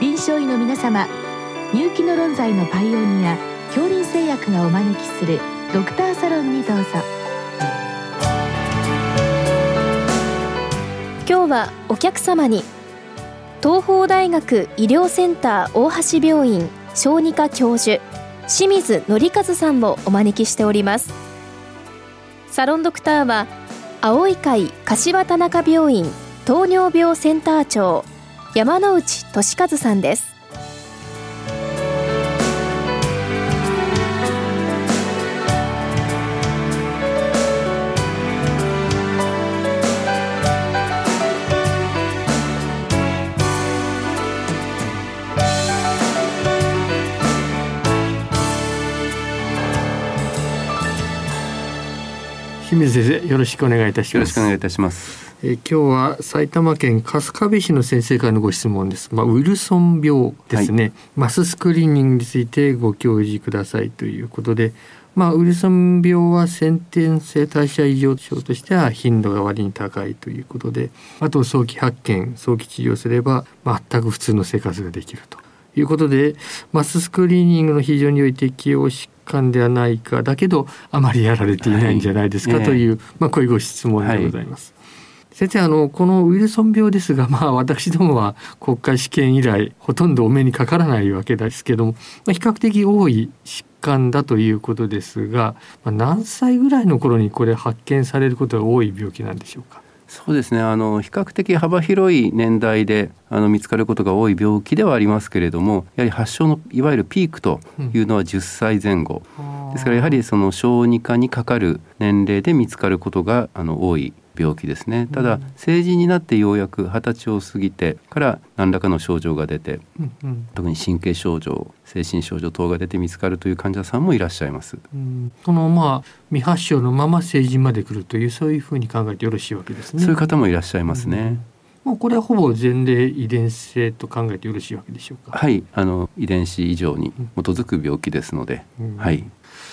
臨床医の皆様入気の論剤のパイオニア恐林製薬がお招きするドクターサロンにどうぞ。今日はお客様に東邦大学医療センター大橋病院小児科教授清水則和さんをお招きしております。サロンドクターは青い会柏田中病院糖尿病センター長山内俊和さんです。清水先生よろしくお願いいたします。よろしくお願いいたします。え今日は埼玉県春日部市の先生からのご質問です。まあ、ウィルソン病ですね、はい、マススクリーニングについてご教示くださいということで。まあ、ウィルソン病は先天性代謝異常症としては頻度が割に高いということで。あと早期発見早期治療すれば全く普通の生活ができるということで。マススクリーニングの非常に良い適応疾患ではないかだけどあまりやられていないんじゃないですかという、はい、まあ、こういうご質問でございます。はい。先生あのこのウィルソン病ですがまあ私どもは国家試験以来ほとんどお目にかからないわけですけども、まあ、比較的多い疾患だということですが、まあ、何歳ぐらいの頃にこれ発見されることが多い病気なんでしょうか？そうですね。あの比較的幅広い年代であの見つかることが多い病気ではありますけれどもやはり発症のいわゆるピークというのは10歳前後、うん、ですからやはりその小児科にかかる年齢で見つかることがあの多い病気ですねただ成人になってようやく二十歳を過ぎてから何らかの症状が出て、うんうん、特に神経症状精神症状等が出て見つかるという患者さんもいらっしゃいます。うん、そのまあ未発症のまま成人まで来るというそういうふうに考えてよろしいわけですね。そういう方もいらっしゃいますね。もうこれはほぼ前例遺伝性と考えてよろしいわけでしょうか？はい、あの遺伝子異常に基づく病気ですので、うん、はい。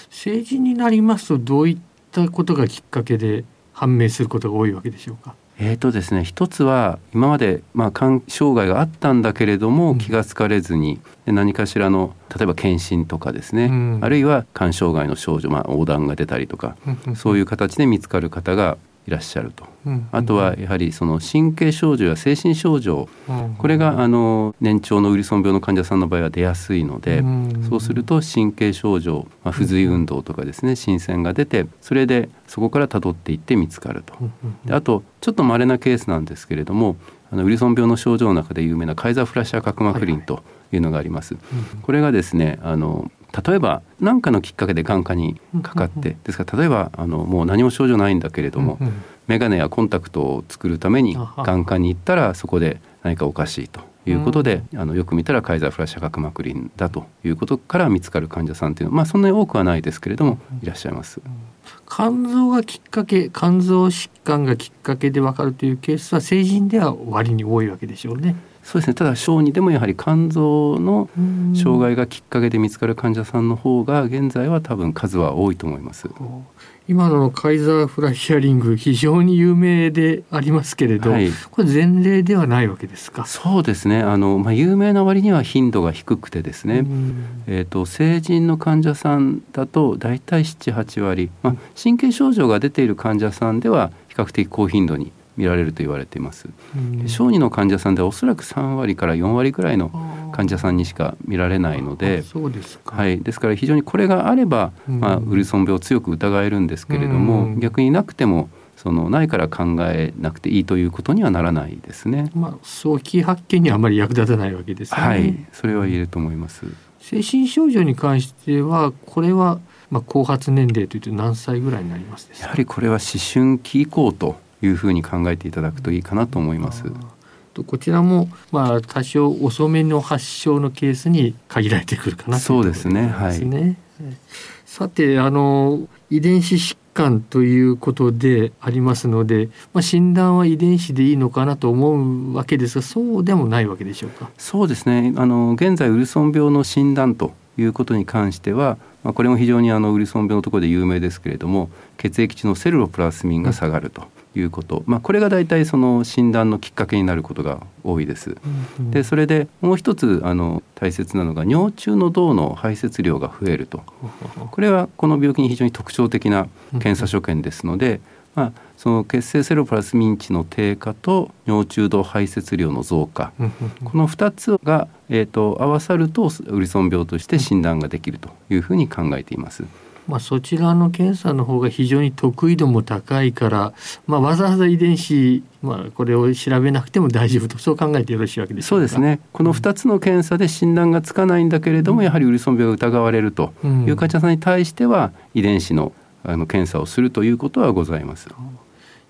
成人になりますとどういったことがきっかけで判明することが多いわけでしょうか。えーとですね、一つは今まで、まあ、肝障害があったんだけれども気が付かれずに、うん、何かしらの例えば検診とかですね、うん、あるいは肝障害の症状、まあ、横断が出たりとか、うん、そういう形で見つかる方がいらっしゃると、うん、あとはやはりその神経症状や精神症状、うん、これがあの年長のウィルソン病の患者さんの場合は出やすいので、うん、そうすると神経症状、まあ、不随運動とかですね新鮮が出てそれでそこからたどっていって見つかると。であとちょっと稀なケースなんですけれどもあのウィルソン病の症状の中で有名なカイザーフラッシャー角膜リンというのがあります。これがですねあの例えば何かのきっかけで眼科にかかってですから例えばあのもう何も症状ないんだけれども、眼鏡やコンタクトを作るために眼科に行ったらそこで何かおかしいということで、うん、あのよく見たらカイザーフラッシャー角膜リンだということから見つかる患者さんっていうのは、まあ、そんなに多くはないですけれどもいらっしゃいます。肝臓がきっかけ肝臓疾患がきっかけでわかるというケースは成人では割に多いわけでしょうね。そうですね。ただ小児でもやはり肝臓の障害がきっかけで見つかる患者さんの方が現在は多分数は多いと思います。今のカイザーフラッシャリング非常に有名でありますけれど、はい、これ前例ではないわけですか？そうですね。あの、まあ、有名な割には頻度が低くてですね、えーと、成人の患者さんだと大体78割、まあ、神経症状が出ている患者さんでは比較的高頻度に見られると言われています。小児の患者さんではおそらく3割から4割ぐらいの患者さんにしか見られないので、そうですか。はい、ですから非常にこれがあれば、まあウルソン病を強く疑えるんですけれども、逆になくてもそのないから考えなくていいということにはならないですね。まあ早期発見にはあまり役立たないわけですね。はい、それは言えると思います。精神症状に関してはこれはまあ後発年齢というと何歳ぐらいになりますやはりこれは思春期以降というふうに考えていただくといいかなと思います。こちらもまあ多少遅めの発症のケースに限られてくるかなそうですね。はい。さてあの遺伝子疾患ということでありますので、まあ、診断は遺伝子でいいのかなと思うわけですがそうでもないわけでしょうか？そうですね。あの現在ウルソン病の診断ということに関しては、まあ、これも非常にあのウルソン病のところで有名ですけれども血液中のセルロプラスミンが下がるということ、まあ、これが大体その診断のきっかけになることが多いです。でそれでもう一つあの大切なのが尿中の銅の排泄量が増えると。これはこの病気に非常に特徴的な検査所見ですので、まあ、その血清セロプラスミン値の低下と尿中銅排泄量の増加。この2つが、えーと、合わさるとウリソン病として診断ができるというふうに考えています。まあ、そちらの検査の方が非常に得意度も高いから、まあ、わざわざ遺伝子、まあ、これを調べなくても大丈夫とそう考えてよろしいわけですそうですね。この2つの検査で診断がつかないんだけれども、うん、やはりウリソン病が疑われるという患者さんに対しては遺伝子のあの検査をするということはございます。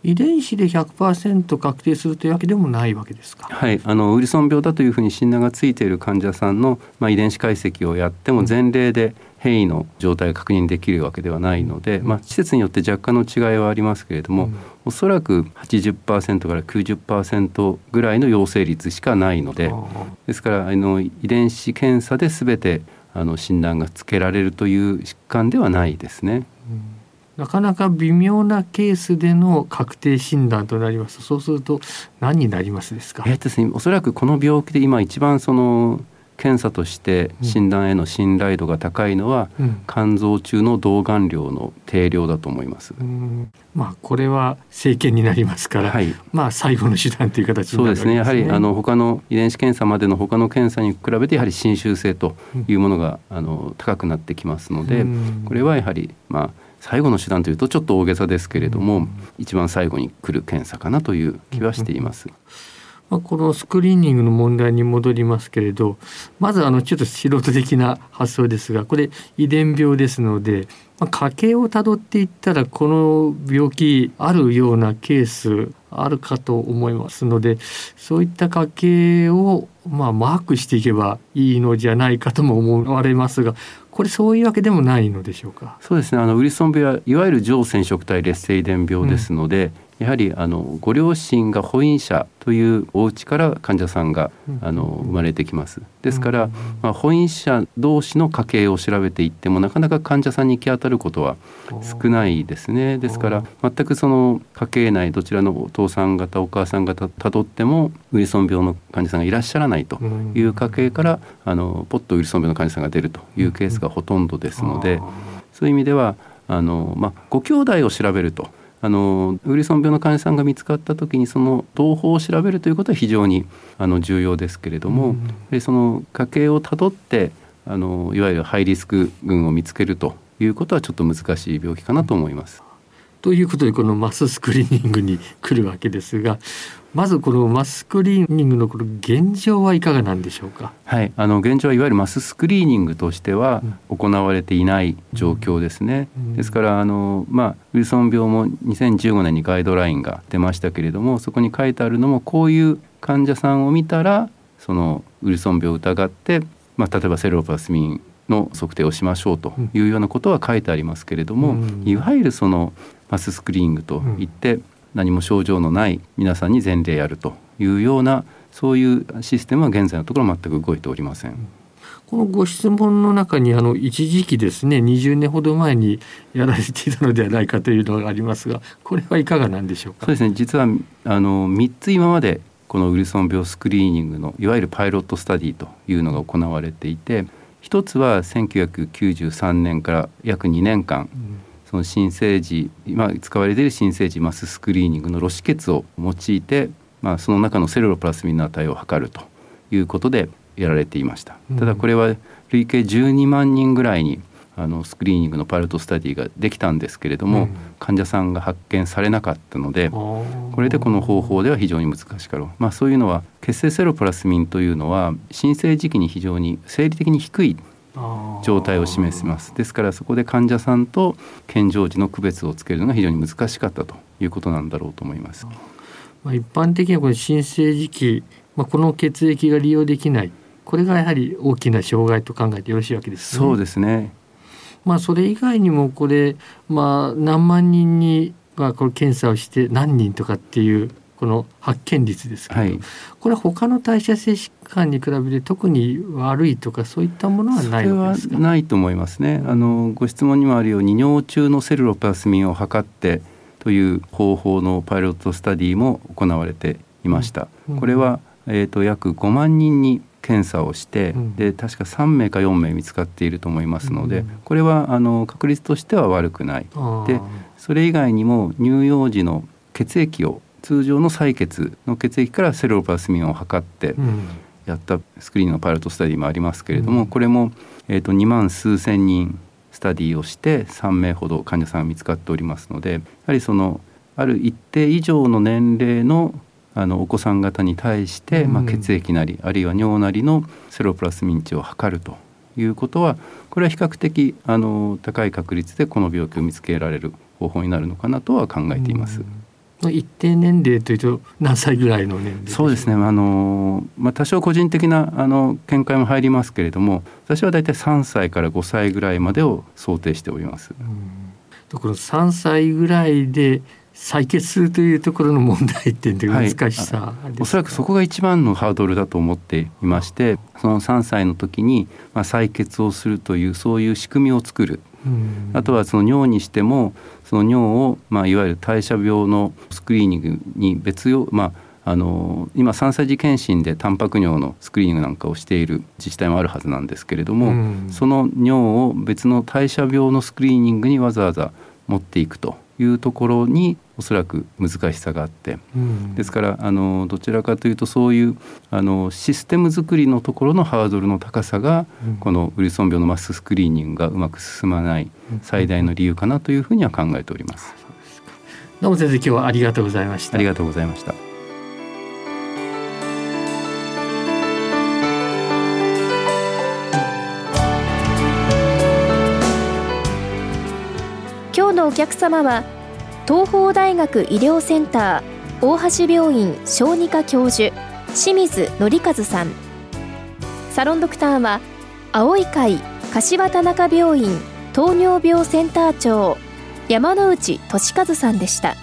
遺伝子で100%確定するというわけでもないわけですか？はい、あのウイルソン病だというふうに診断がついている患者さんのまあ遺伝子解析をやっても前例で変異の状態が確認できるわけではないので、まあ施設によって若干の違いはありますけれども、うん、おそらく80%から90%ぐらいの陽性率しかないので、ですからあの遺伝子検査で全てあの診断がつけられるという疾患ではないですね。うん。なかなか微妙なケースでの確定診断となりますそうすると何になりますですか、えーですね、おそらくこの病気で今一番その検査として診断への信頼度が高いのは、うん、肝臓中の動眼量の定量だと思います。まあこれは生検になりますから、はい、まあ最後の手段という形、ね、そうですね。やはりあの他の遺伝子検査までの他の検査に比べてやはり侵襲性というものが、うん、あの高くなってきますので、これはやはりまあ最後の手段というとちょっと大げさですけれども、うん、一番最後に来る検査かなという気はしています。まあ、このスクリーニングの問題に戻りますけれどまずあのちょっと素人的な発想ですがこれ遺伝病ですので、まあ、家計をたどっていったらこの病気あるようなケースあるかと思いますのでそういった家計をまあマークしていけばいいのじゃないかとも思われますがこれそういうわけでもないのでしょうか？そうですね。あのウリソン病はいわゆる上染色体劣性遺伝病ですので、うん、やはりあのご両親が保因者というお家から患者さんが、あの生まれてきます。ですから、まあ、保因者同士の家系を調べていってもなかなか患者さんに行き当たることは少ないですね。ですから全くその家系内どちらのお父さん方お母さん方たどってもウィルソン病の患者さんがいらっしゃらないという家系からあのポッとウィルソン病の患者さんが出るというケースがほとんどですのでそういう意味ではあの、まあ、ご兄弟を調べると。あのウイルソン病の患者さんが見つかった時にその同胞を調べるということは非常にあの重要ですけれども、うん、その家系をたどってあのいわゆるハイリスク群を見つけるということはちょっと難しい病気かなと思います。ということでこのマススクリーニングに来るわけですがまずこのマススクリーニングのこの現状はいかがなんでしょうか？はい、あの現状はいわゆるマススクリーニングとしては行われていない状況ですね。うん。うん、ですからあのまあウィルソン病も2015年にガイドラインが出ましたけれども、そこに書いてあるのもこういう患者さんを見たらそのウィルソン病を疑って、まあ例えばセロパラスミンの測定をしましょうというようなことは書いてありますけれども、うん、いわゆるそのマススクリーニングといって、何も症状のない皆さんに前例やるというようなそういうシステムは現在のところ全く動いておりません。このご質問の中にあの一時期ですね20年ほど前にやられていたのではないかというのがありますがこれはいかがなんでしょうか？そうですね。実はあの3つ今までこのウィルソン病スクリーニングのいわゆるパイロットスタディというのが行われていて一つは1993年から約2年間、うんその新生児今使われている新生児マススクリーニングの露出血を用いて、まあ、その中のセルロプラスミンの値を測るということでやられていました。ただこれは累計12万人ぐらいにあのスクリーニングのパイロットスタディができたんですけれども、うん、患者さんが発見されなかったのでこれでこの方法では非常に難しかろう、まあ、そういうのは血清セロプラスミンというのは新生時期に非常に生理的に低い状態を示しますですからそこで患者さんと健常時の区別をつけるのが非常に難しかったということなんだろうと思います。まあ、一般的にはこれ新生児期、まあ、この血液が利用できないこれがやはり大きな障害と考えてよろしいわけです、ね、そうですね。まあそれ以外にもこれまあ何万人にまあこれ検査をして何人とかっていうこの発見率ですけど、はい、これは他の代謝性疾患に比べて特に悪いとかそういったものはないわけですか？ないと思いますね。あのご質問にもあるように尿中のセルロプラスミンを測ってという方法のパイロットスタディも行われていました。これは、えーと、約5万人に検査をして、うん、で確か3名か4名見つかっていると思いますので、うん、これはあの確率としては悪くない。でそれ以外にも乳幼児の血液を通常の採血の血液からセロプラスミンを測ってやったスクリーンのパイロットスタディもありますけれども、うん、これも、えーと、2万数千人スタディをして3名ほど患者さんが見つかっておりますのでやはりそのある一定以上の年齢のあのお子さん方に対して、まあ、血液なり、あるいは尿なりのセロプラスミン値を測るということはこれは比較的あの高い確率でこの病気を見つけられる方法になるのかなとは考えています。一定年齢というと何歳ぐらいの年齢そうですね。あの、まあ、多少個人的なあの見解も入りますけれども私は大体3歳から5歳ぐらいまでを想定しております。ところ3歳ぐらいで採血するというところの問題点という難しさ、はい、おそらくそこが一番のハードルだと思っていましてその3歳の時に、まあ、採血をするというそういう仕組みを作るあとはその尿にしてもその尿を、まあ、いわゆる代謝病のスクリーニングに別用、まあ、あの今3歳児検診でタンパク尿のスクリーニングなんかをしている自治体もあるはずなんですけれども、その尿を別の代謝病のスクリーニングにわざわざ持っていくというところにおそらく難しさがあって、うん、ですからあのどちらかというとそういうあのシステム作りのところのハードルの高さが、うん、このウィルソン病のマススクリーニングがうまく進まない最大の理由かなというふうには考えております。どうも先生今日はありがとうございました。ありがとうございました客様は東邦大学医療センター大橋病院小児科教授清水則和さん。サロンドクターは青い会柏田中病院糖尿病センター長山内俊和さんでした。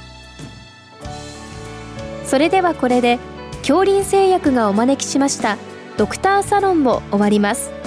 それではこれで恐林製薬がお招きしましたドクターサロンを終わります。